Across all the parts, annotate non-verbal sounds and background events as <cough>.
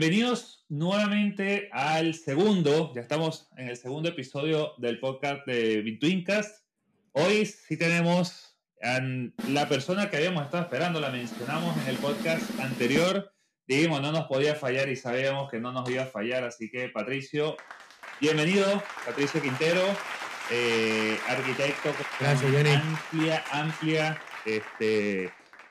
Bienvenidos nuevamente al segundo, ya estamos en el segundo episodio del podcast de Bitwincast. Hoy sí tenemos a la persona que habíamos estado esperando, la mencionamos en el podcast anterior. Dijimos, no nos podía fallar y sabíamos que no nos iba a fallar, así que Patricio, bienvenido, Patricio Quintero, eh, arquitecto con amplia, amplia este,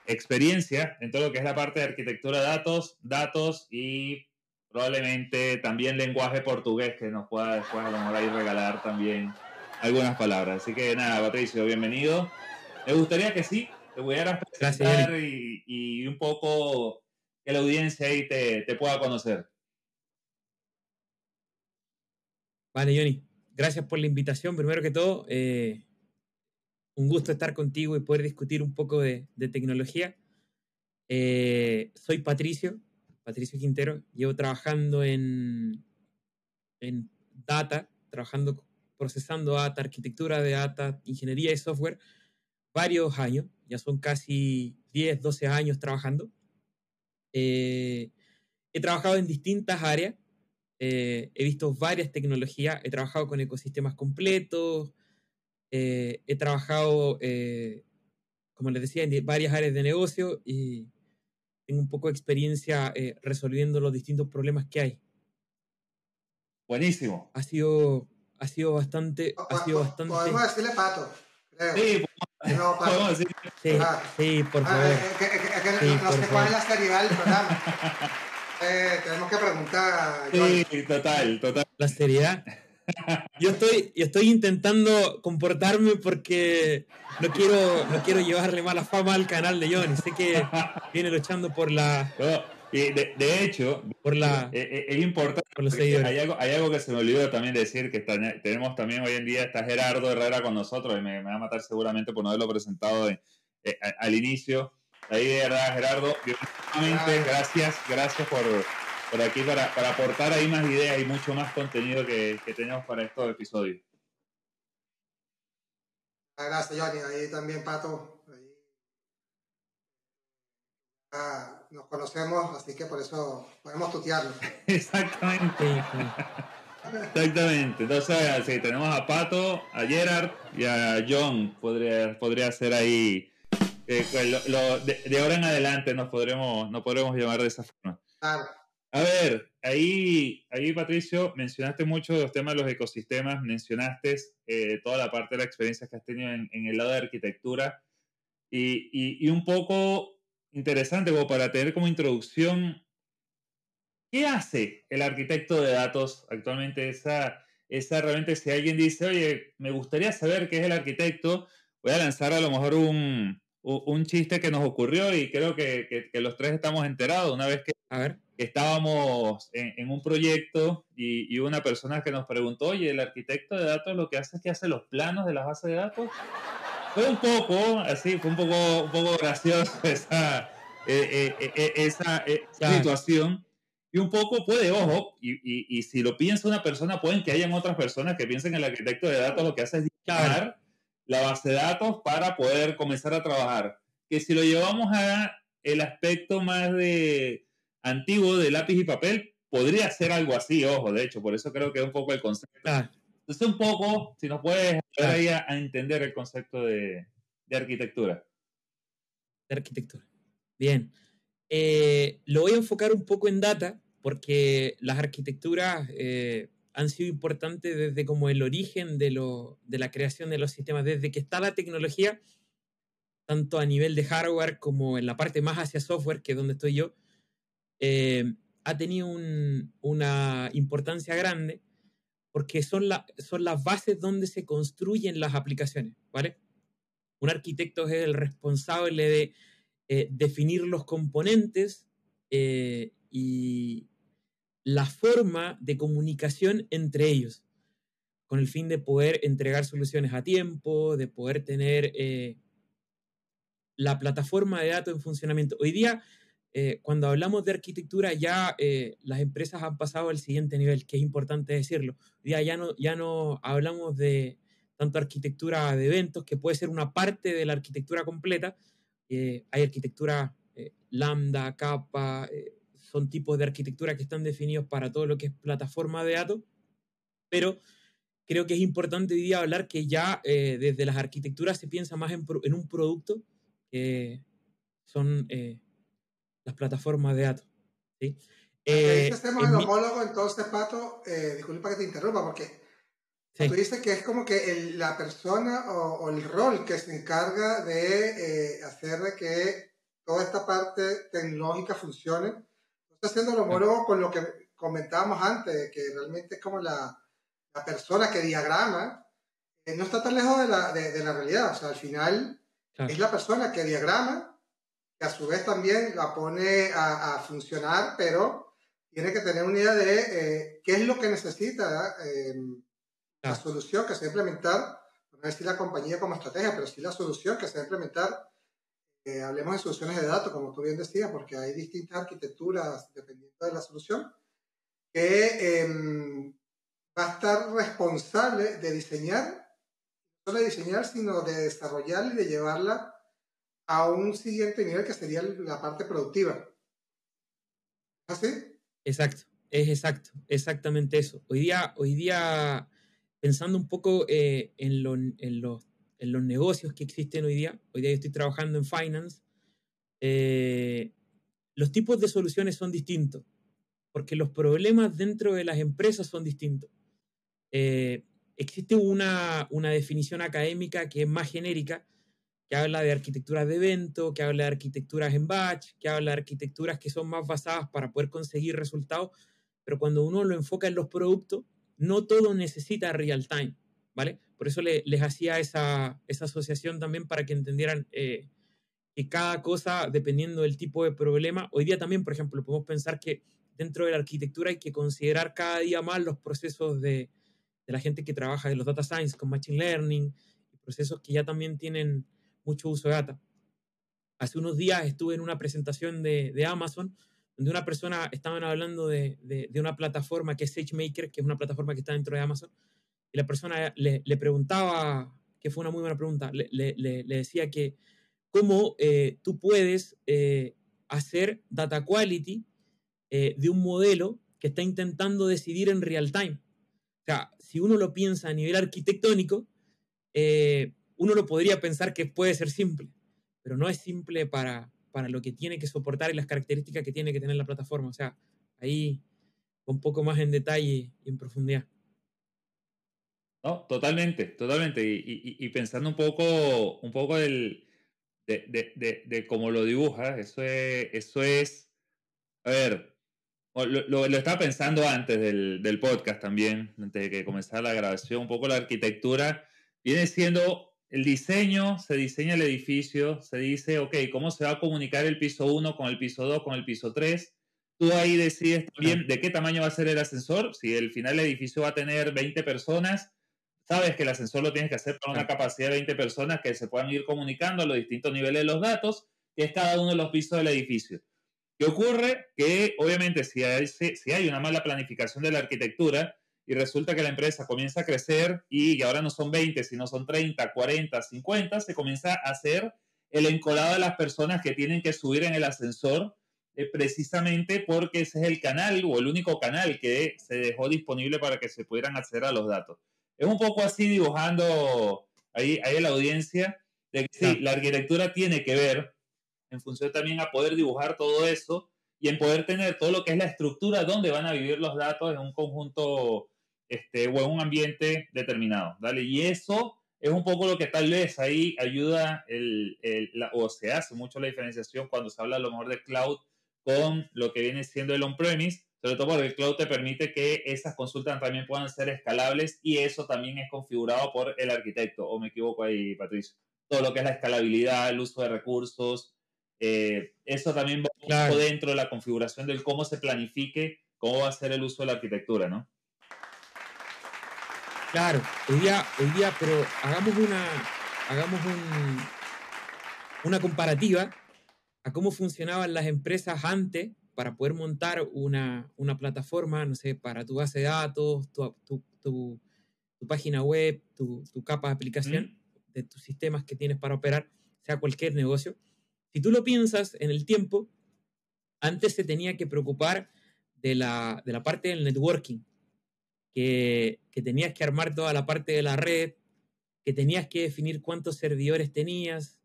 experiencia en todo lo que es la parte de arquitectura de datos, datos y probablemente también lenguaje portugués que nos pueda después a lo mejor ahí regalar también algunas palabras. Así que nada, Patricio, bienvenido. Me gustaría que sí, te pudieras presentar y, y, un poco que la audiencia ahí te, te pueda conocer. Vale, Johnny. Gracias por la invitación. Primero que todo, eh, un gusto estar contigo y poder discutir un poco de, tecnología. Eh, soy Patricio, Patricio Quintero. Llevo trabajando en, en data, trabajando, procesando data, arquitectura de data, ingeniería de software, varios años. Ya son casi 10, 12 años trabajando. Eh, he trabajado en distintas áreas. Eh, he visto varias tecnologías. He trabajado con ecosistemas completos, eh, he trabajado, eh, como les decía, en varias áreas de negocio y tengo un poco de experiencia eh, resolviendo los distintos problemas que hay. Buenísimo. Ha sido, ha sido bastante... Ha sido bastante... Podemos decirle pato. Sí, <laughs> podemos decir. Sí, ah, sí, por ah, favor. que, que, que, sí, no sé cuál es la seriedad del programa. <laughs> tenemos que preguntar. Sí, total, total. La seriedad. Yo estoy, yo estoy intentando comportarme porque no quiero, no quiero llevarle mala fama al canal de Johnny. Sé que viene luchando por la. de, de, hecho, por la, es, eh, eh, es importante. Hay algo, hay algo que se me olvidó también decir: que tenemos también hoy en día está Gerardo Herrera con nosotros y me, me va a matar seguramente por no haberlo presentado eh, al inicio. Ahí, de verdad, Gerardo, gracias, gracias por por aquí para, para, aportar ahí más ideas y mucho más contenido que, que tenemos para estos episodios. Gracias, Johnny. Ahí también, Pato. Ahí. Ah, nos conocemos, así que por eso podemos tutearlo. <laughs> Exactamente. Exactamente. Entonces, sí, tenemos a Pato, a Gerard y a John. Podría, podría ser ahí. Eh, lo, de, de, ahora en adelante nos podremos, nos podremos llamar de esa forma. Claro. A ver, ahí, ahí Patricio, mencionaste mucho los temas de los ecosistemas, mencionaste eh, toda la parte de la experiencia que has tenido en, el lado de arquitectura y, y, un poco interesante como para tener como introducción, ¿qué hace el arquitecto de datos actualmente? Esa, esa realmente, si alguien dice, oye, me gustaría saber qué es el arquitecto, voy a lanzar a lo mejor un, un chiste que nos ocurrió y creo que, que, que los tres estamos enterados una vez que... A ver estábamos en, un proyecto y, y, una persona que nos preguntó, oye, el arquitecto de datos lo que hace es que hace los planos de las bases de datos. Fue un poco, así, fue un poco, un poco gracioso <laughs> esa, eh, eh, eh, esa, situación. Y un poco puede, ojo, y, y, y, si lo piensa una persona, pueden que hayan otras personas que piensen que el arquitecto de datos lo que hace es diseñar la base de datos para poder comenzar a trabajar. Que si lo llevamos a el aspecto más de antiguo de lápiz y papel, podría ser algo así, ojo, de hecho, por eso creo que es un poco el concepto. Ah. Entonces, un poco, si nos puedes ayudar ahí a, entender el concepto de, de, arquitectura. De arquitectura. Bien. Eh, lo voy a enfocar un poco en data, porque las arquitecturas eh, han sido importantes desde como el origen de, lo, de la creación de los sistemas, desde que está la tecnología, tanto a nivel de hardware como en la parte más hacia software, que es donde estoy yo, eh, ha tenido una importancia grande porque son, son las bases donde se construyen las aplicaciones, ¿vale? Un arquitecto es el responsable de eh, definir los componentes eh, y, la forma de comunicación entre ellos, con el fin de poder entregar soluciones a tiempo, de poder tener eh, la plataforma de datos en funcionamiento. Hoy día, eh, cuando hablamos de arquitectura, ya eh, las empresas han pasado al siguiente nivel, que es importante decirlo. Día ya no, ya no hablamos de tanto arquitectura de eventos, que puede ser una parte de la arquitectura completa. hay arquitectura lambda, capa, son tipos de arquitectura que están definidos para todo lo que es plataforma de datos, pero creo que es importante hoy día hablar que ya eh, desde las arquitecturas se piensa más en, un producto que son eh, las plataformas de datos. ¿sí? Eh, hacemos el homólogo, entonces, Pato, eh, disculpa que te interrumpa, porque tú dices que es como que la persona o, el rol que se encarga de hacer de que toda esta parte tecnológica funcione haciendo lo homólogo con lo que comentábamos antes, que realmente es como la, la persona que diagrama, eh, no está tan lejos de la, de, la, realidad. O sea, al final es la persona que diagrama, que a su vez también la pone a, a funcionar, pero tiene que tener una idea de eh, qué es lo que necesita eh, la solución que se va a implementar, no decir la compañía como estrategia, pero sí la solución que se va a implementar hablemos de soluciones de datos, como tú bien decías, porque hay distintas arquitecturas dependiendo de la solución, que em, va a estar responsable de diseñar, no solo de diseñar, sino de desarrollarla y de llevarla a un siguiente nivel que sería la parte productiva. ¿Así? Exacto, es exacto, exactamente eso. Hoy día, hoy día pensando un poco eh, en, lo, en, los en los negocios que existen hoy día, hoy día yo estoy trabajando en finance, eh, los tipos de soluciones son distintos, porque los problemas dentro de las empresas son distintos. Eh, existe una, una, definición académica que es más genérica, que habla de arquitecturas de evento, que habla de arquitecturas en batch, que habla de arquitecturas que son más basadas para poder conseguir resultados, pero cuando uno lo enfoca en los productos, no todo necesita real time, ¿vale? Por eso les hacía esa, asociación también para que entendieran eh, que cada cosa, dependiendo del tipo de problema, hoy día también, por ejemplo, podemos pensar que dentro de la arquitectura hay que considerar cada día más los procesos de, la gente que trabaja de los data science con machine learning, procesos que ya también tienen mucho uso de data. Hace unos días estuve en una presentación de, Amazon donde una persona estaban hablando de, una plataforma que es SageMaker, que es una plataforma que está dentro de Amazon, y la persona le, preguntaba, que fue una muy buena pregunta, le decía que cómo eh, tú puedes eh, hacer data quality eh, de un modelo que está intentando decidir en real time. O sea, si uno lo piensa a nivel arquitectónico, uno lo podría pensar que puede ser simple, pero no es simple para, para lo que tiene que soportar y las características que tiene que tener la plataforma. O sea, ahí un poco más en detalle y en profundidad. No, totalmente, totalmente. Y, pensando un poco, un poco del, de, cómo lo dibujas, eso es, eso es, a ver, lo, estaba pensando antes del, podcast también, antes de que comenzara la grabación, un poco la arquitectura viene siendo el diseño, se diseña el edificio, se dice, ok, ¿cómo se va a comunicar el piso 1 con el piso 2, con el piso 3? Tú ahí decides también de qué tamaño va a ser el ascensor, si el final del edificio va a tener 20 personas, sabes que el ascensor lo tienes que hacer con una capacidad de 20 personas que se puedan ir comunicando a los distintos niveles de los datos, que es cada uno de los pisos del edificio. ¿Qué ocurre? Que obviamente si hay, si hay una mala planificación de la arquitectura y resulta que la empresa comienza a crecer y ahora no son 20, sino son 30, 40, 50, se comienza a hacer el encolado de las personas que tienen que subir en el ascensor eh, precisamente porque ese es el canal o el único canal que se dejó disponible para que se pudieran acceder a los datos. Es un poco así dibujando ahí, ahí la audiencia de que sí, la arquitectura tiene que ver en función también a poder dibujar todo eso y en poder tener todo lo que es la estructura donde van a vivir los datos en un conjunto este, o en un ambiente determinado. ¿vale? Y eso es un poco lo que tal vez ahí ayuda el, el, o se hace mucho la diferenciación cuando se habla a lo mejor de cloud con lo que viene siendo el on-premise, sobre todo porque el cloud te permite que esas consultas también puedan ser escalables y eso también es configurado por el arquitecto, o me equivoco ahí, Patricio. Todo lo que es la escalabilidad, el uso de recursos, eh, eso también va dentro de la configuración del cómo se planifique cómo va a ser el uso de la arquitectura, ¿no? Claro, hoy día, hoy día, pero hagamos una, hagamos una comparativa a cómo funcionaban las empresas antes para poder montar una, plataforma, no sé, para tu base de datos, tu, página web, tu, capa de aplicación de tus sistemas que tienes para operar, sea cualquier negocio. Si tú lo piensas en el tiempo, antes se tenía que preocupar de la, de la parte del networking, que, tenías que armar toda la parte de la red, que tenías que definir cuántos servidores tenías,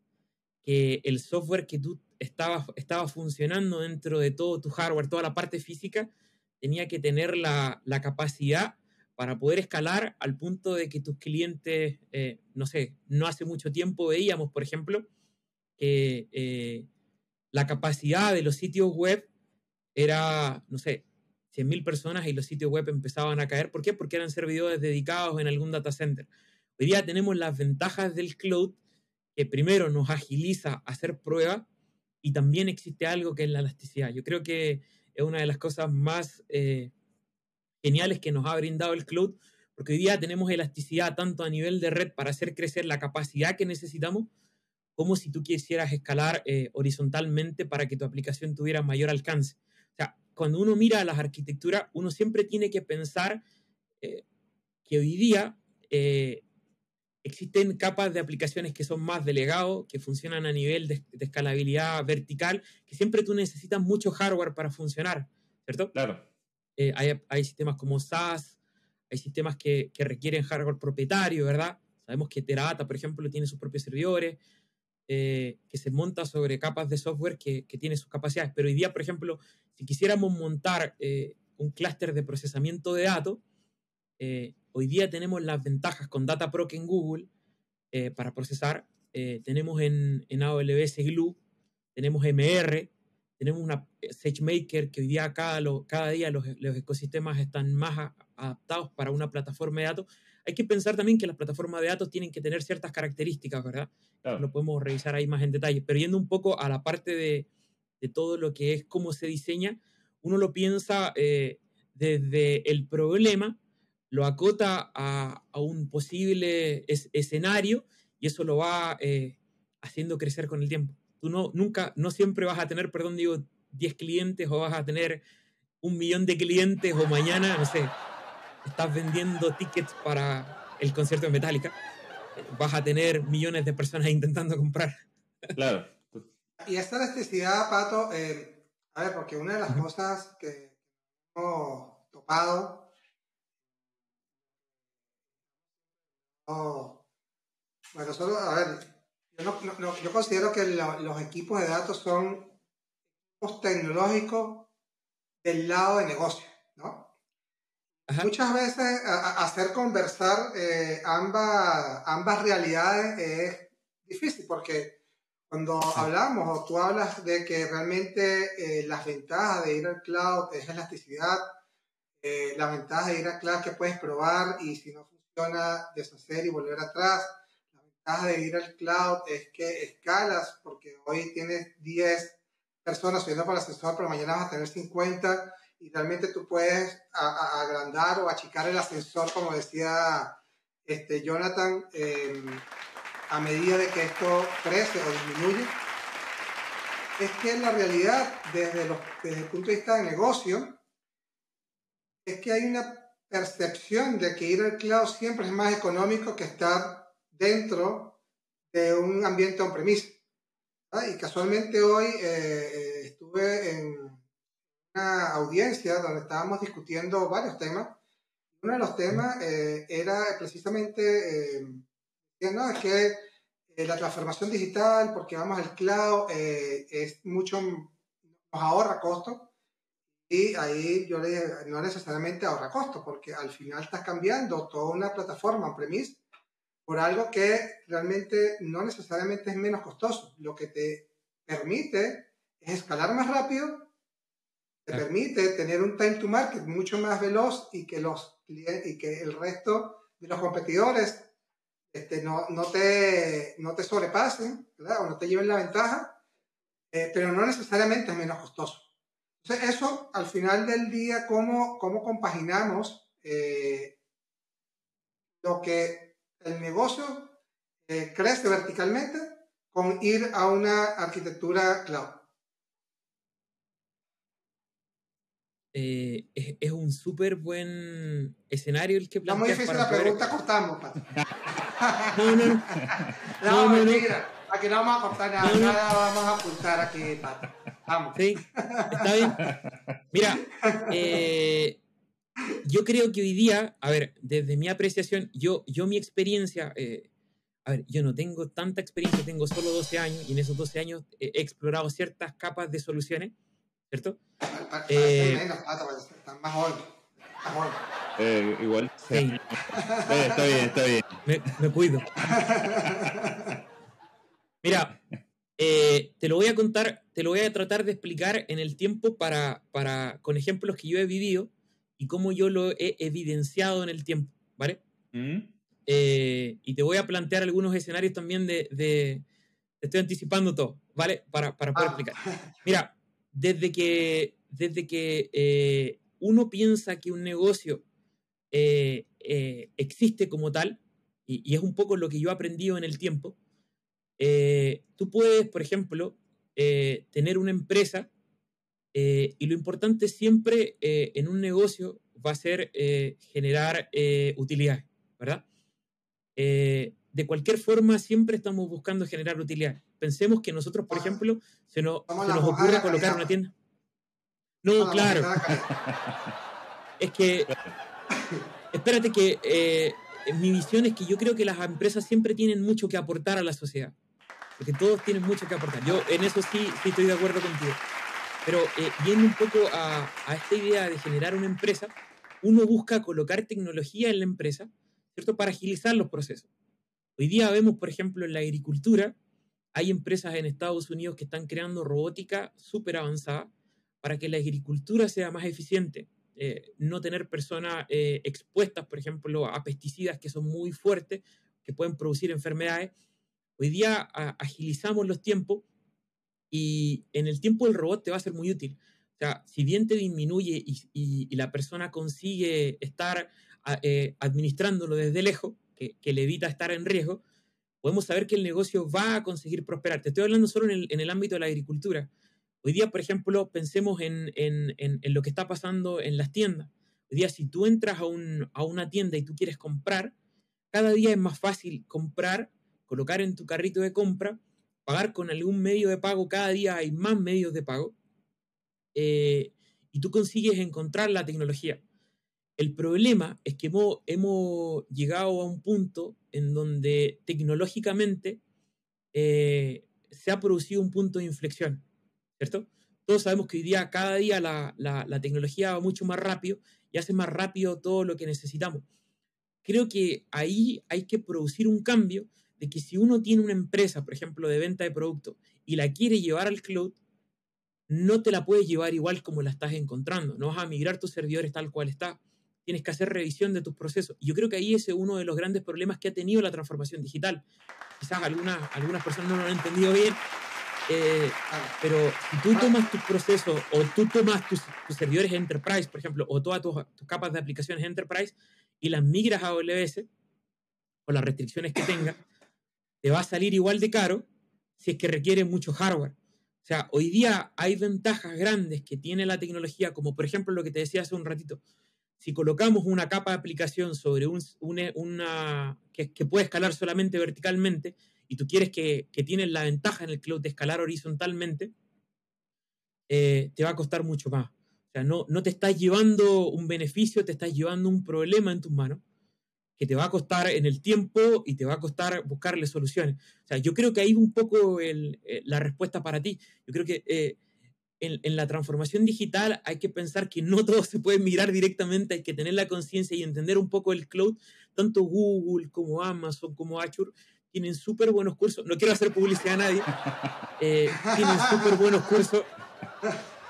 que el software que tú estaba, estaba funcionando dentro de todo tu hardware, toda la parte física, tenía que tener la, capacidad para poder escalar al punto de que tus clientes, eh, no sé, no hace mucho tiempo veíamos, por ejemplo, que eh, la capacidad de los sitios web era, no sé, 100.000 personas y los sitios web empezaban a caer. ¿Por qué? Porque eran servidores dedicados en algún data center. Hoy día tenemos las ventajas del cloud, que primero nos agiliza hacer pruebas y también existe algo que es la elasticidad. Yo creo que es una de las cosas más eh, geniales que nos ha brindado el cloud, porque hoy día tenemos elasticidad tanto a nivel de red para hacer crecer la capacidad que necesitamos, como si tú quisieras escalar eh, horizontalmente para que tu aplicación tuviera mayor alcance cuando uno mira las arquitecturas, uno siempre tiene que pensar eh, que hoy día eh, existen capas de aplicaciones que son más delegados, que funcionan a nivel de, escalabilidad vertical, que siempre tú necesitas mucho hardware para funcionar, ¿cierto? Claro. Eh, hay, sistemas como SaaS, hay sistemas que, que, requieren hardware propietario, ¿verdad? Sabemos que Teradata, por ejemplo, tiene sus propios servidores, eh, que se monta sobre capas de software que, que tiene sus capacidades. Pero hoy día, por ejemplo, si quisiéramos montar eh, un clúster de procesamiento de datos, eh, hoy día tenemos las ventajas con DataProc en Google para procesar. tenemos en, en AWS Glue, tenemos MR, tenemos una SageMaker que hoy día cada, cada día los, los, ecosistemas están más adaptados para una plataforma de datos hay que pensar también que las plataformas de datos tienen que tener ciertas características, ¿verdad? Lo podemos revisar ahí más en detalle. Pero yendo un poco a la parte de, todo lo que es cómo se diseña, uno lo piensa eh, desde el problema, lo acota a, un posible escenario y eso lo va eh, haciendo crecer con el tiempo. Tú no, nunca, no siempre vas a tener, perdón, digo, 10 clientes o vas a tener un millón de clientes o mañana, no sé, estás vendiendo tickets para el concierto de Metallica, vas a tener millones de personas <laughs> intentando comprar. Claro. Y esta elasticidad, Pato, eh, a ver, porque una de las cosas que hemos topado, bueno, solo, a ver, yo, considero que los equipos de datos son equipos tecnológicos del lado de negocio, Muchas veces hacer conversar eh, ambas, ambas realidades es difícil porque cuando hablamos o tú hablas de que realmente eh, las ventajas de ir al cloud es elasticidad, eh, las ventajas de ir al cloud que puedes probar y si no funciona deshacer y volver atrás, la ventaja de ir al cloud es que escalas porque hoy tienes 10 personas subiendo para el ascensor, pero mañana vas a tener 50 y realmente tú puedes agrandar o achicar el ascensor, como decía este, Jonathan, em, a medida de que esto crece o disminuye. Es que la realidad, desde, los, desde el punto de vista de negocio, es que hay una percepción de que ir al cloud siempre es más económico que estar dentro de un ambiente on-premise. Y casualmente hoy eh, eh, estuve en, una audiencia donde estábamos discutiendo varios temas. Uno de los temas eh, era precisamente, eh, no, es que eh, la transformación digital, porque vamos al cloud, eh, es mucho, nos ahorra costos. Y ahí yo le dije, no necesariamente ahorra costos, porque al final estás cambiando toda una plataforma on-premise por algo que realmente no necesariamente es menos costoso. Lo que te permite es escalar más rápido te permite tener un time to market mucho más veloz y que, los, y que el resto de los competidores este, no, no, te, no te sobrepasen, ¿verdad? O no te lleven la ventaja, eh, pero no necesariamente es menos costoso. Entonces, eso al final del día, ¿cómo, cómo compaginamos eh, lo que el negocio eh, crece verticalmente con ir a una arquitectura cloud? Eh, es, un súper buen escenario el que planteas. muy difícil la pregunta, cortamos, No, <laughs> no, no. No, no, mentira. Aquí no vamos a cortar nada, nada vamos a apuntar aquí, Pato. Vamos. Sí, está bien. Mira, eh, yo creo que hoy día, a ver, desde mi apreciación, yo, yo mi experiencia, eh, a ver, yo no tengo tanta experiencia, tengo solo 12 años y en esos 12 años he explorado ciertas capas de soluciones ¿cierto? Eh, más eh, igual. Sí. Eh, está bien, está bien. Me, cuido. Mira, eh, te lo voy a contar, te lo voy a tratar de explicar en el tiempo para, para, con ejemplos que yo he vivido y cómo yo lo he evidenciado en el tiempo, ¿vale? ¿Mm? y te voy a plantear algunos escenarios también de, de te estoy anticipando todo, ¿vale? Para, para poder ah. explicar. Mira, desde que, desde que eh, uno piensa que un negocio eh, eh, existe como tal, y, es un poco lo que yo he aprendido en el tiempo, tú puedes, por ejemplo, tener una empresa y lo importante siempre en un negocio va a ser generar utilidades, ¿verdad? De cualquier forma, siempre estamos buscando generar utilidades pensemos que nosotros, por ejemplo, se nos, ocurre colocar una tienda. No, claro. <laughs> es que, espérate que eh, mi visión es que yo creo que las empresas siempre tienen mucho que aportar a la sociedad. Porque todos tienen mucho que aportar. Yo en eso sí, estoy de acuerdo contigo. Pero eh, yendo un poco a, a, esta idea de generar una empresa, uno busca colocar tecnología en la empresa, ¿cierto? Para agilizar los procesos. Hoy día vemos, por ejemplo, en la agricultura, hay empresas en Estados Unidos que están creando robótica súper avanzada para que la agricultura sea más eficiente. Eh, no tener personas eh, expuestas, por ejemplo, a pesticidas que son muy fuertes, que pueden producir enfermedades. Hoy día agilizamos los tiempos y en el tiempo del robot te va a ser muy útil. O sea, si bien te disminuye y, la persona consigue estar eh, administrándolo desde lejos, que, le evita estar en riesgo, podemos saber que el negocio va a conseguir prosperar. Te estoy hablando solo en el, ámbito de la agricultura. Hoy día, por ejemplo, pensemos en, lo que está pasando en las tiendas. Hoy día, si tú entras a, a una tienda y tú quieres comprar, cada día es más fácil comprar, colocar en tu carrito de compra, pagar con algún medio de pago. Cada día hay más medios de pago. Eh, y tú consigues encontrar la tecnología. El problema es que hemos, llegado a un punto en donde tecnológicamente eh, se ha producido un punto de inflexión, ¿cierto? Todos sabemos que hoy día, cada día, la, la, tecnología va mucho más rápido y hace más rápido todo lo que necesitamos. Creo que ahí hay que producir un cambio de que si uno tiene una empresa, por ejemplo, de venta de productos y la quiere llevar al cloud, no te la puedes llevar igual como la estás encontrando. No vas a migrar tus servidores tal cual está tienes que hacer revisión de tus procesos. Y yo creo que ahí es uno de los grandes problemas que ha tenido la transformación digital. Quizás algunas, algunas personas no lo han entendido bien, eh, pero si tú tomas tus procesos o tú tomas tus, servidores enterprise, por ejemplo, o todas tus, capas de aplicaciones enterprise y las migras a AWS, o las restricciones que tenga, te va a salir igual de caro si es que requiere mucho hardware. O sea, hoy día hay ventajas grandes que tiene la tecnología, como por ejemplo lo que te decía hace un ratito, si colocamos una capa de aplicación sobre un, una, que, puede escalar solamente verticalmente y tú quieres que, que tienes la ventaja en el cloud de escalar horizontalmente, eh, te va a costar mucho más. O sea, no, no te estás llevando un beneficio, te estás llevando un problema en tus manos que te va a costar en el tiempo y te va a costar buscarle soluciones. O sea, yo creo que ahí un poco el, eh, la respuesta para ti. Yo creo que eh, en, la transformación digital hay que pensar que no <laughs> todo se puede mirar directamente, hay que tener la conciencia y entender un poco el cloud. Tanto Google como Amazon como Azure tienen súper buenos cursos. No quiero hacer publicidad a nadie. <laughs> Eh, tienen súper buenos cursos.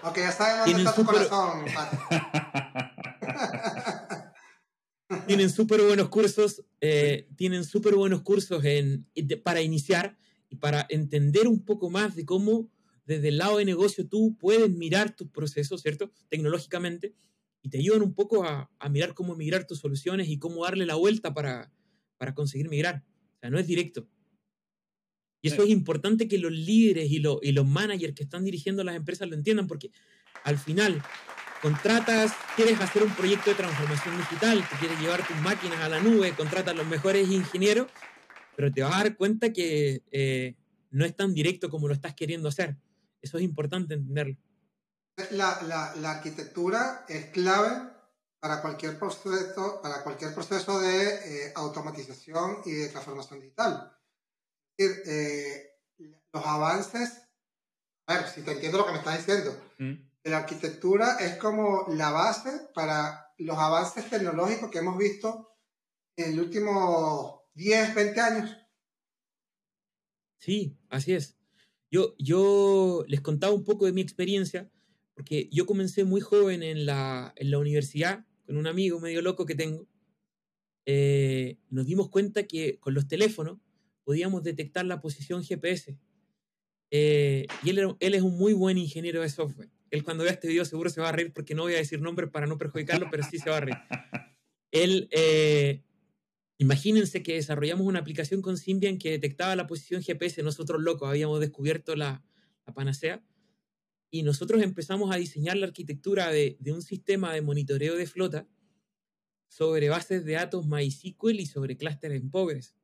Ok, ya sabemos dónde está tu corazón. <laughs> tienen súper buenos cursos, eh, tienen súper buenos cursos en, para iniciar y para entender un poco más de cómo desde el lado de negocio tú puedes mirar tus procesos, ¿cierto? Tecnológicamente, y te ayudan un poco a, mirar cómo migrar tus soluciones y cómo darle la vuelta para, para conseguir migrar. O sea, no es directo. Y eso es importante que los líderes y, y los managers que están dirigiendo las empresas lo entiendan, porque al final contratas, quieres hacer un proyecto de transformación digital, te quieres llevar tus máquinas a la nube, contratas los mejores ingenieros, pero te vas a dar cuenta que eh, no es tan directo como lo estás queriendo hacer. Eso es importante entenderlo. La, la, la arquitectura es clave para cualquier proceso, para cualquier proceso de eh, automatización y de transformación digital. Es decir, eh, los avances, a ver, si te entiendo lo que me estás diciendo, mm. la arquitectura es como la base para los avances tecnológicos que hemos visto en los últimos 10, 20 años. Sí, así es. Yo, yo les contaba un poco de mi experiencia, porque yo comencé muy joven en la, en la universidad con un amigo medio loco que tengo. Eh, nos dimos cuenta que con los teléfonos podíamos detectar la posición GPS. Eh, y él, él es un muy buen ingeniero de software. Él cuando vea este video seguro se va a reír porque no voy a decir nombre para no perjudicarlo, pero sí se va a reír. <laughs> Él, eh, imagínense que desarrollamos una aplicación con Symbian que detectaba la posición GPS. Nosotros locos habíamos descubierto la, la panacea. Y nosotros empezamos a diseñar la arquitectura de, de un sistema de monitoreo de flota sobre bases de datos MySQL y sobre clústeres en Postgres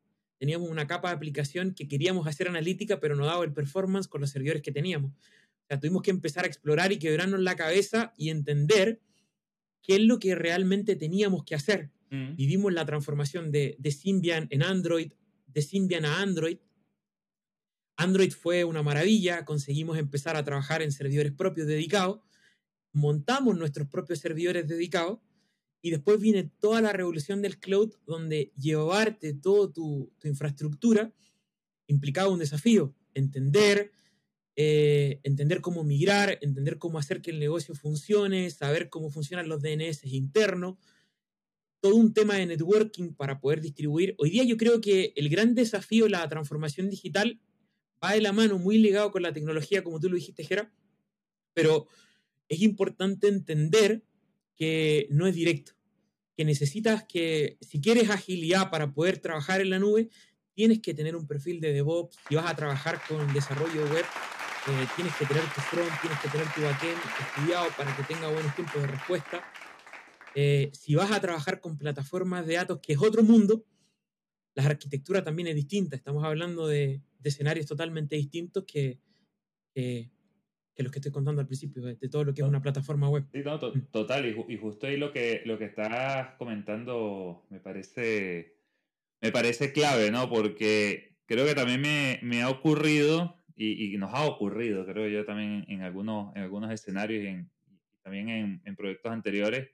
teníamos una capa de aplicación que queríamos hacer analítica, pero no daba el performance con los servidores que teníamos. O sea, tuvimos que empezar a explorar y quebrarnos la cabeza y entender qué es lo que realmente teníamos que hacer. Mm. Vivimos la transformación de, de Symbian en Android, de Symbian a Android. Android fue una maravilla, conseguimos empezar a trabajar en servidores propios dedicados, montamos nuestros propios servidores dedicados y después viene toda la revolución del cloud, donde llevarte toda tu, infraestructura implicaba un desafío, entender, eh, entender cómo migrar, entender cómo hacer que el negocio funcione, saber cómo funcionan los DNS internos, todo un tema de networking para poder distribuir. Hoy día yo creo que el gran desafío de la transformación digital va de la mano, muy ligado con la tecnología, como tú lo dijiste, Gera, pero es importante entender que no es directo, que necesitas que, si quieres agilidad para poder trabajar en la nube, tienes que tener un perfil de DevOps, si vas a trabajar con desarrollo web, eh, tienes que tener tu front, tienes que tener tu backend estudiado para que tenga buenos tiempos de respuesta. Eh, si vas a trabajar con plataformas de datos, que es otro mundo, la arquitectura también es distinta. Estamos hablando de, escenarios totalmente distintos que, que los que estoy contando al principio, de, todo lo que es una plataforma web. Sí, no, mm. total, y, justo ahí lo que, lo que estás comentando me parece, me parece clave, ¿no? Porque creo que también me, me ha ocurrido, y, y, nos ha ocurrido, creo yo también en algunos, en algunos escenarios y, en, también en, en, proyectos anteriores,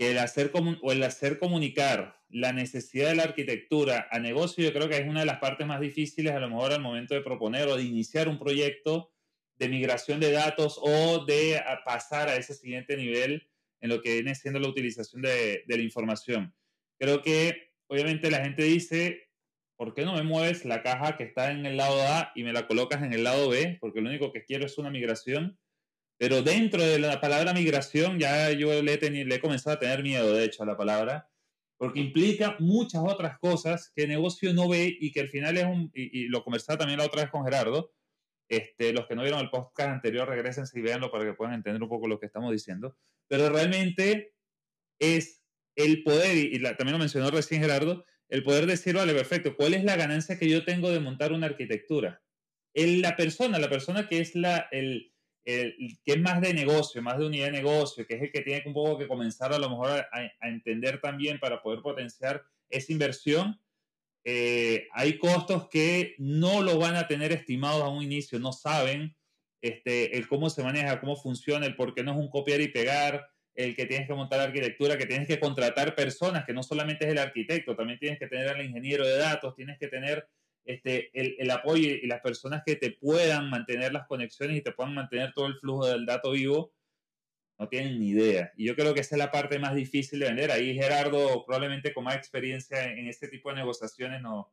el hacer, o el hacer comunicar la necesidad de la arquitectura a negocio, yo creo que es una de las partes más difíciles a lo mejor al momento de proponer o de iniciar un proyecto de migración de datos o de pasar a ese siguiente nivel en lo que viene siendo la utilización de, la información. Creo que obviamente la gente dice, ¿por qué no me mueves la caja que está en el lado A y me la colocas en el lado B? Porque lo único que quiero es una migración. Pero dentro de la palabra migración ya yo le he, le he comenzado a tener miedo, de hecho, a la palabra, porque implica muchas otras cosas que el negocio no ve y que al final es un, y, y lo conversaba también la otra vez con Gerardo, este, los que no vieron el podcast anterior, regresen y véanlo para que puedan entender un poco lo que estamos diciendo. Pero realmente es el poder, y, también lo mencionó recién Gerardo, el poder decir, vale, perfecto, ¿cuál es la ganancia que yo tengo de montar una arquitectura? El, la persona, la persona que es la, el, el, que es más de negocio, más de unidad de negocio, que es el que tiene un poco que comenzar a lo mejor a, a entender también para poder potenciar esa inversión, eh, hay costos que no lo van a tener estimados a un inicio, no saben este, el cómo se maneja, cómo funciona, el por qué no es un copiar y pegar, el que tienes que montar arquitectura, que tienes que contratar personas, que no solamente es el arquitecto, también tienes que tener al ingeniero de datos, tienes que tener este, el, el, apoyo y las personas que te puedan mantener las conexiones y te puedan mantener todo el flujo del dato vivo no tienen ni idea. Y yo creo que esa es la parte más difícil de vender. Ahí Gerardo, probablemente con más experiencia en, este tipo de negociaciones, no,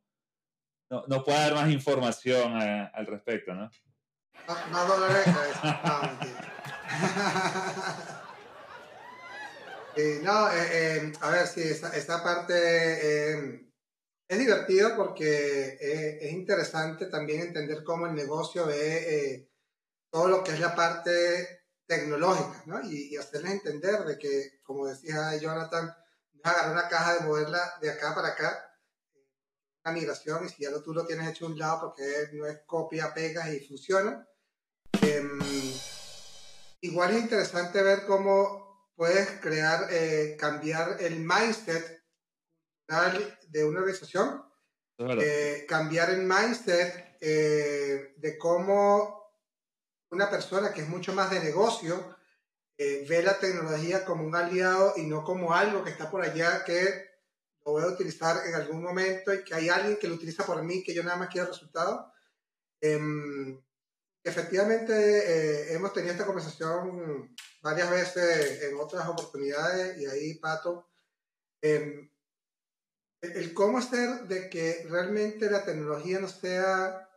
no, no, puede dar más información al respecto, ¿no? Más dólares de cabeza. No, no, eh, eh, a ver, sí, esta, parte eh, es divertida porque es interesante también entender cómo el negocio ve todo lo que es la parte tecnológica, ¿no? Y, hacerles entender de que, como decía Jonathan, agarrar una caja de moverla de acá para acá, una migración, y si ya lo, tú lo tienes hecho a un lado porque no es copia, pegas y funciona. Em, igual es interesante ver cómo puedes crear, eh, cambiar el mindset de una organización, eh, cambiar el mindset eh, de cómo una persona que es mucho más de negocio eh, ve la tecnología como un aliado y no como algo que está por allá que lo voy a utilizar en algún momento y que hay alguien que lo utiliza por mí, que yo nada más quiero resultado. Em, efectivamente, eh, hemos tenido esta conversación varias veces en otras oportunidades y ahí, Pato, em, el cómo hacer de que realmente la tecnología no sea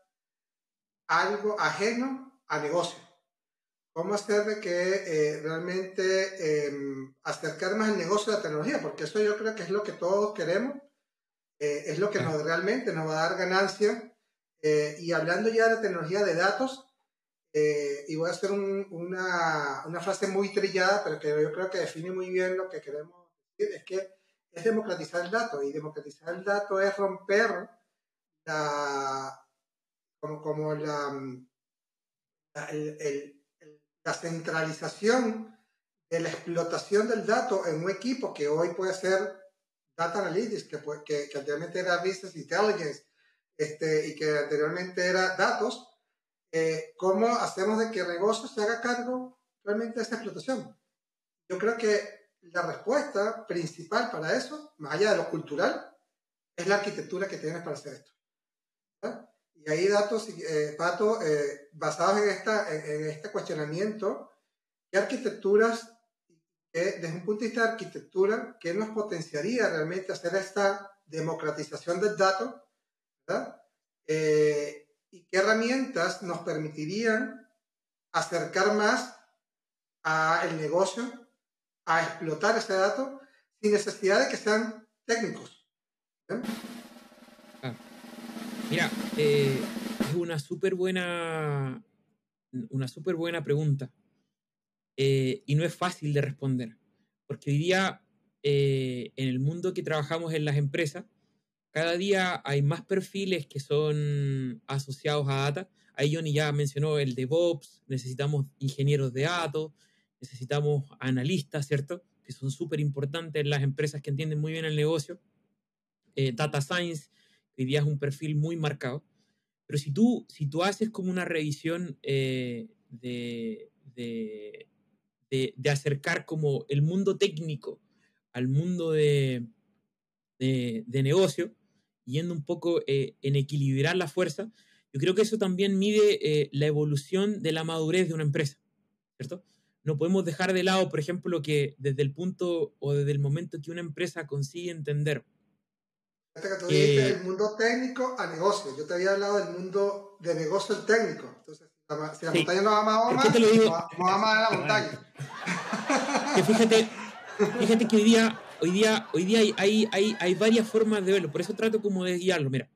algo ajeno a negocio. ¿Cómo hacer de que eh, realmente em, acercar más el negocio a la tecnología? Porque eso yo creo que es lo que todos queremos, eh, es lo que nos, realmente nos va a dar ganancia. Eh, y hablando ya de la tecnología de datos, y voy a hacer una, una, frase muy trillada, pero que yo creo que define muy bien lo que queremos decir, es que es democratizar el dato, y democratizar el dato es romper la, como, como la la centralización de la explotación del dato en un equipo que hoy puede ser Data Analytics, que, que, que anteriormente era Business Intelligence este, y que anteriormente era datos, eh, ¿cómo hacemos de que el negocio se haga cargo realmente de esa explotación? Yo creo que la respuesta principal para eso, más allá de lo cultural, es la arquitectura que tienes para hacer esto. Y hay datos, eh, Pato, eh, basados en, esta, en, este cuestionamiento, ¿qué arquitecturas, desde un punto de vista de arquitectura, qué nos potenciaría realmente hacer esta democratización del dato? Eh, ¿Y qué herramientas nos permitirían acercar más al negocio, a explotar ese dato, sin necesidad de que sean técnicos? Mira, eh, es una súper buena, una súper buena pregunta. Eh, y no es fácil de responder. Porque hoy día, eh, en el mundo que trabajamos en las empresas, cada día hay más perfiles que son asociados a data. Ahí Johnny ya mencionó el DevOps, necesitamos ingenieros de datos, necesitamos analistas, ¿cierto? Que son súper importantes en las empresas que entienden muy bien el negocio. data Science, hoy día es un perfil muy marcado. Pero si tú, si tú haces como una revisión eh, de, de, de, acercar como el mundo técnico al mundo de, de negocio, yendo un poco eh, en equilibrar la fuerza, yo creo que eso también mide eh, la evolución de la madurez de una empresa, ¿cierto? No podemos dejar de lado, por ejemplo, que desde el punto o desde el momento que una empresa consigue entender que tú dijiste el mundo técnico a negocio. Yo te había hablado del mundo de negocio al técnico. Entonces, si la, montaña no va más más, no va más a la montaña. Que fíjate, <laughs> fíjate que hoy día, hoy día, hoy día hay, hay, hay, varias formas de verlo. Por eso trato como de guiarlo. Mira,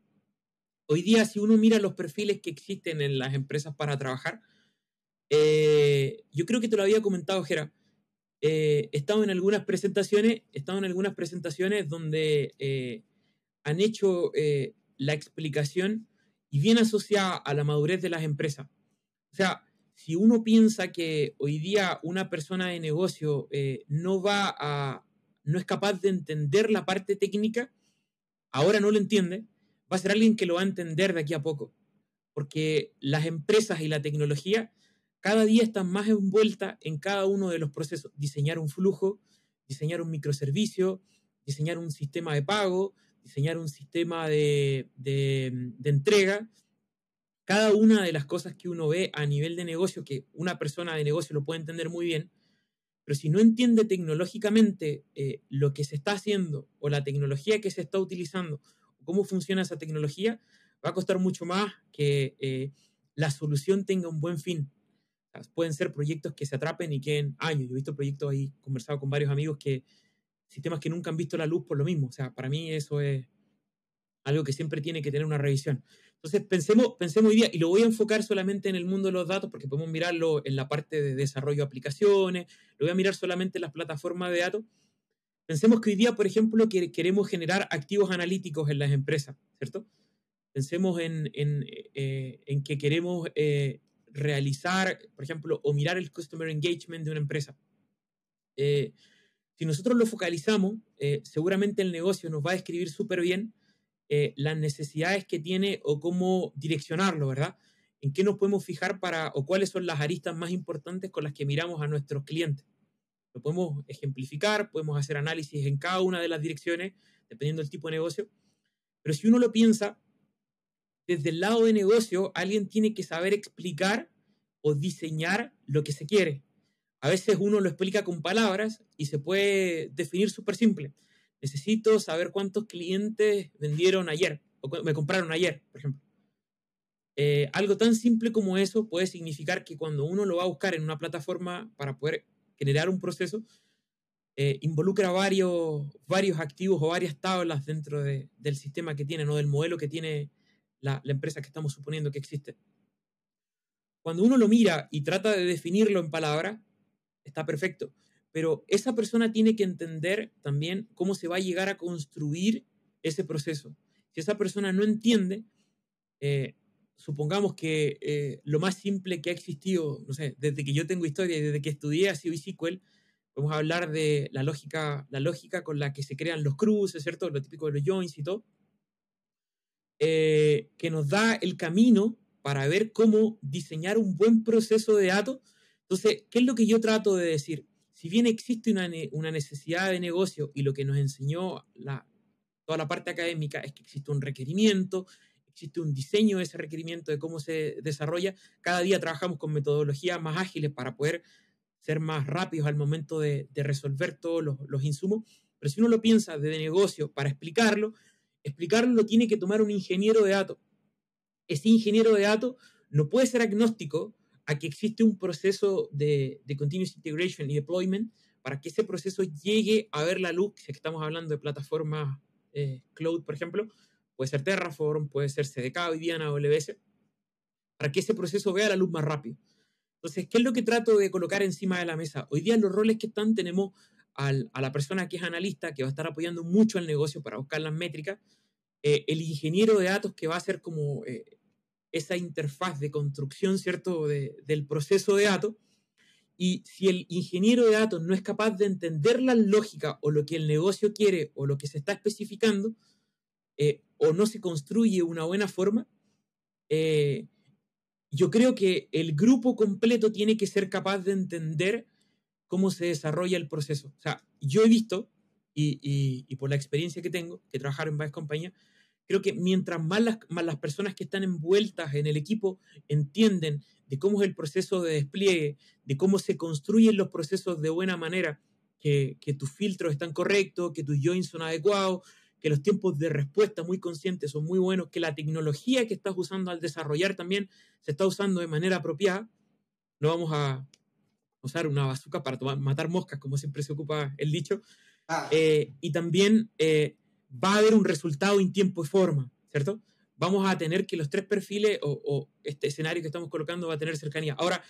hoy día si uno mira los perfiles que existen en las empresas para trabajar, eh, yo creo que te lo había comentado, Jera. Eh, he estado en algunas presentaciones, he estado en algunas presentaciones donde eh, han hecho eh, la explicación y bien asociada a la madurez de las empresas. O sea, si uno piensa que hoy día una persona de negocio eh, no va a, no es capaz de entender la parte técnica, ahora no lo entiende, va a ser alguien que lo va a entender de aquí a poco. Porque las empresas y la tecnología cada día están más envueltas en cada uno de los procesos. Diseñar un flujo, diseñar un microservicio, diseñar un sistema de pago, diseñar un sistema de, entrega, cada una de las cosas que uno ve a nivel de negocio, que una persona de negocio lo puede entender muy bien, pero si no entiende tecnológicamente eh, lo que se está haciendo o la tecnología que se está utilizando, cómo funciona esa tecnología, va a costar mucho más que eh, la solución tenga un buen fin. Pueden ser proyectos que se atrapen y queden años. Yo he visto proyectos ahí, conversado con varios amigos que sistemas que nunca han visto la luz por lo mismo. O sea, para mí eso es algo que siempre tiene que tener una revisión. Entonces, pensemos, pensemos hoy día, y lo voy a enfocar solamente en el mundo de los datos, porque podemos mirarlo en la parte de desarrollo de aplicaciones, lo voy a mirar solamente en las plataformas de datos. Pensemos que hoy día, por ejemplo, que queremos generar activos analíticos en las empresas, ¿cierto? Pensemos en, en, eh, en que queremos eh, realizar, por ejemplo, o mirar el customer engagement de una empresa. Eh, si nosotros lo focalizamos, seguramente el negocio nos va a describir súper bien las necesidades que tiene o cómo direccionarlo, ¿verdad? En qué nos podemos fijar para, o cuáles son las aristas más importantes con las que miramos a nuestros clientes. Lo podemos ejemplificar, podemos hacer análisis en cada una de las direcciones, dependiendo del tipo de negocio. Pero si uno lo piensa, desde el lado de negocio, alguien tiene que saber explicar o diseñar lo que se quiere. A veces uno lo explica con palabras y se puede definir súper simple. Necesito saber cuántos clientes vendieron ayer o me compraron ayer, por ejemplo. Eh, algo tan simple como eso puede significar que cuando uno lo va a buscar en una plataforma para poder generar un proceso, eh, involucra varios, varios activos o varias tablas dentro del sistema que tiene, ¿no? del modelo que tiene la, empresa que estamos suponiendo que existe. Cuando uno lo mira y trata de definirlo en palabras, está perfecto. Pero esa persona tiene que entender también cómo se va a llegar a construir ese proceso. Si esa persona no entiende, eh, supongamos que eh, lo más simple que ha existido, no sé, desde que yo tengo historia y desde que estudié a SQL, podemos hablar de la lógica, la lógica con la que se crean los cruces, ¿cierto? Lo típico de los joins y todo. Eh, que nos da el camino para ver cómo diseñar un buen proceso de datos. Entonces, ¿qué es lo que yo trato de decir? Si bien existe una, necesidad de negocio y lo que nos enseñó toda la parte académica es que existe un requerimiento, existe un diseño de ese requerimiento, de cómo se desarrolla, cada día trabajamos con metodologías más ágiles para poder ser más rápidos al momento de, de resolver todos los, los, insumos. Pero si uno lo piensa de negocio para explicarlo, explicarlo lo tiene que tomar un ingeniero de datos. Ese ingeniero de datos no puede ser agnóstico a que existe un proceso de, de continuous integration y deployment para que ese proceso llegue a ver la luz, si estamos hablando de plataformas eh, cloud, por ejemplo, puede ser Terraform, puede ser CDK en AWS, para que ese proceso vea la luz más rápido. Entonces, ¿qué es lo que trato de colocar encima de la mesa? Hoy día los roles que están tenemos a la persona que es analista, que va a estar apoyando mucho al negocio para buscar las métricas, eh, el ingeniero de datos que va a ser como eh, esa interfaz de construcción, ¿cierto?, del proceso de datos. Y si el ingeniero de datos no es capaz de entender la lógica o lo que el negocio quiere o lo que se está especificando, eh, o no se construye una buena forma, yo creo que el grupo completo tiene que ser capaz de entender cómo se desarrolla el proceso. O sea, yo he visto, y, por la experiencia que tengo, que trabajar en varias compañías, creo que mientras más las, más las personas que están envueltas en el equipo entienden de cómo es el proceso de despliegue, de cómo se construyen los procesos de buena manera, que, que tus filtros están correctos, que tus joins son adecuados, que los tiempos de respuesta muy conscientes son muy buenos, que la tecnología que estás usando al desarrollar también se está usando de manera apropiada, no vamos a, usar una bazooka para matar moscas, como siempre se ocupa el dicho. Ah. Eh, y también eh, va a haber un resultado en tiempo y forma, ¿cierto? Vamos a tener que los tres perfiles o, este escenario que estamos colocando va a tener cercanía. Ahora,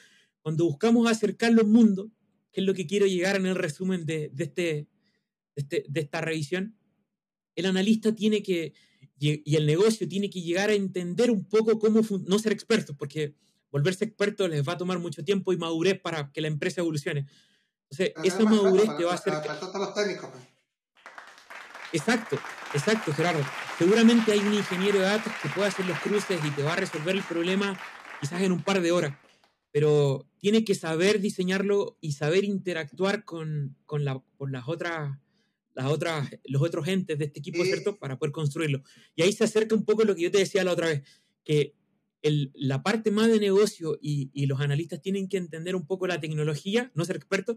cuando buscamos acercar los mundos, que es lo que quiero llegar en el resumen de, de, este, este, de esta revisión, el analista tiene que, y el negocio tiene que llegar a entender un poco cómo, no ser experto, porque volverse experto les va a tomar mucho tiempo y madurez para que la empresa evolucione. Entonces, esa madurez te va a hacer... los técnicos. Pues. Exacto, exacto, Gerardo. Seguramente hay un ingeniero de datos que puede hacer los cruces y te va a resolver el problema quizás en un par de horas, pero tiene que saber diseñarlo y saber interactuar con, con, la, con las otras las otras, los otros entes de este equipo, ¿cierto? Para poder construirlo. Y ahí se acerca un poco lo que yo te decía la otra vez, que la parte más de negocio y, los analistas tienen que entender un poco la tecnología, no ser expertos,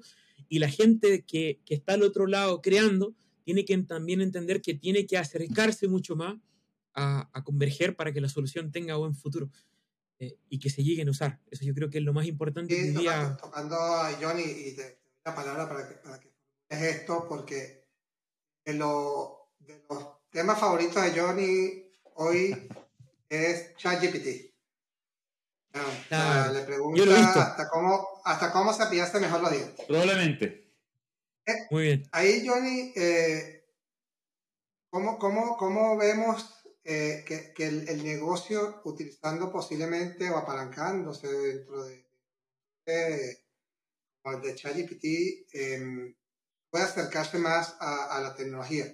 y la gente que, está al otro lado creando tiene que también entender que tiene que acercarse mucho más a, converger para que la solución tenga buen futuro. eh, y que se lleguen a usar. Eso yo creo que es lo más importante sí, día. Tocando, a Johnny y te, doy la palabra para que, para que es esto, porque de, lo, de los temas favoritos de Johnny hoy es ChatGPT. Le pregunta hasta cómo, hasta cómo se pillaste mejor los dientes. Probablemente. Eh, Muy bien. Ahí, Johnny, eh, ¿cómo, cómo, cómo, vemos eh, que, que el, el, negocio, utilizando posiblemente o apalancándose dentro de, de, de ChatGPT, em, puede acercarse más a, a, la tecnología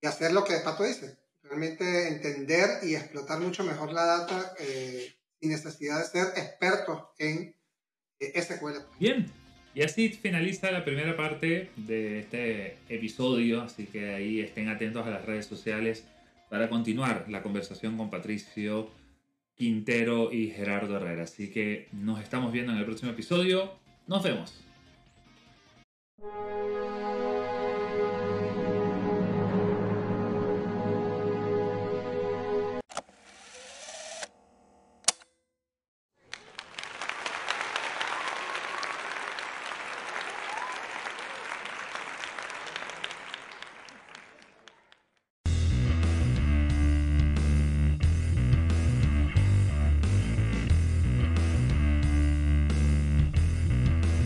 y hacer lo que Pato dice, realmente entender y explotar mucho mejor la data eh, sin necesidad de ser expertos en eh, SQL. Bien, y así finaliza la primera parte de este episodio, así que ahí estén atentos a las redes sociales para continuar la conversación con Patricio Quintero y Gerardo Herrera. Así que nos estamos viendo en el próximo episodio. Nos vemos.